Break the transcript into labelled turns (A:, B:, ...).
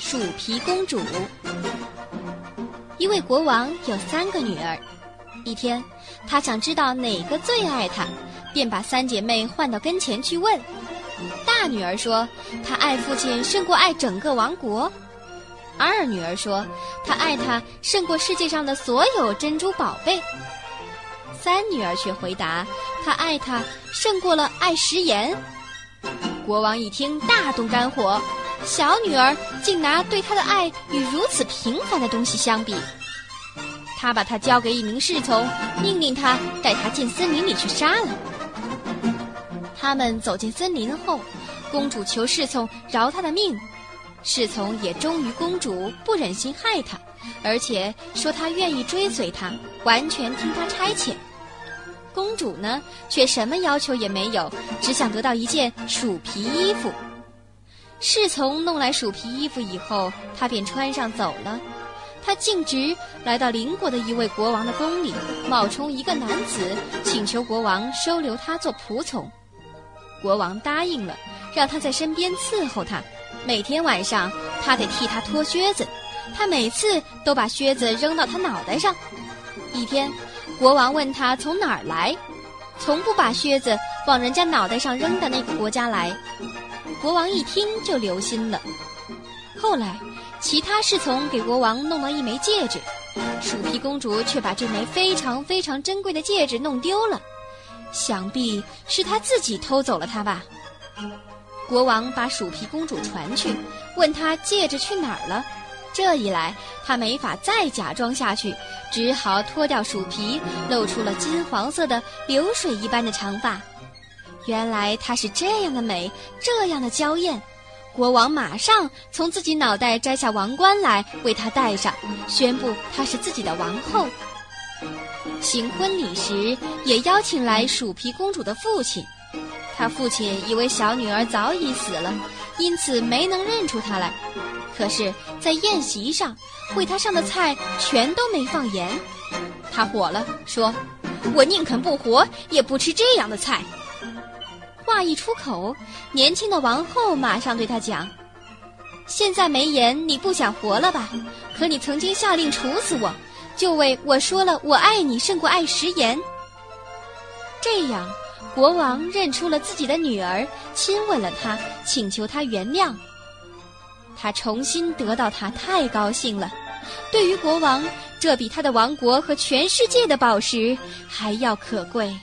A: 鼠皮公主。一位国王有三个女儿，一天，他想知道哪个最爱他，便把三姐妹唤到跟前去问。大女儿说：“她爱父亲胜过爱整个王国。”二女儿说：“她爱他胜过世界上的所有珍珠宝贝。”三女儿却回答：“她爱他胜过了爱食盐。”国王一听，大动肝火。小女儿竟拿对他的爱与如此平凡的东西相比，他把她交给一名侍从，命令他带她进森林里去杀了。他们走进森林后，公主求侍从饶她的命，侍从也忠于公主，不忍心害她，而且说他愿意追随她，完全听她差遣。公主呢，却什么要求也没有，只想得到一件鼠皮衣服。侍从弄来鼠皮衣服以后，他便穿上走了。他径直来到邻国的一位国王的宫里，冒充一个男子，请求国王收留他做仆从。国王答应了，让他在身边伺候他。每天晚上，他得替他脱靴子，他每次都把靴子扔到他脑袋上。一天，国王问他从哪儿来，从不把靴子往人家脑袋上扔的那个国家来。国王一听就留心了。后来，其他侍从给国王弄了一枚戒指，鼠皮公主却把这枚非常非常珍贵的戒指弄丢了。想必是她自己偷走了它吧。国王把鼠皮公主传去，问她戒指去哪儿了。这一来，她没法再假装下去，只好脱掉鼠皮，露出了金黄色的流水一般的长发。原来她是这样的美，这样的娇艳，国王马上从自己脑袋摘下王冠来为她戴上，宣布她是自己的王后。行婚礼时，也邀请来鼠皮公主的父亲。他父亲以为小女儿早已死了，因此没能认出她来。可是，在宴席上，为他上的菜全都没放盐。他火了，说：“我宁肯不活，也不吃这样的菜。”话一出口，年轻的王后马上对他讲：“现在没盐，你不想活了吧？可你曾经下令处死我，就为我说了我爱你胜过爱食盐。”这样，国王认出了自己的女儿，亲吻了她，请求她原谅。他重新得到它，太高兴了。对于国王，这比他的王国和全世界的宝石还要可贵。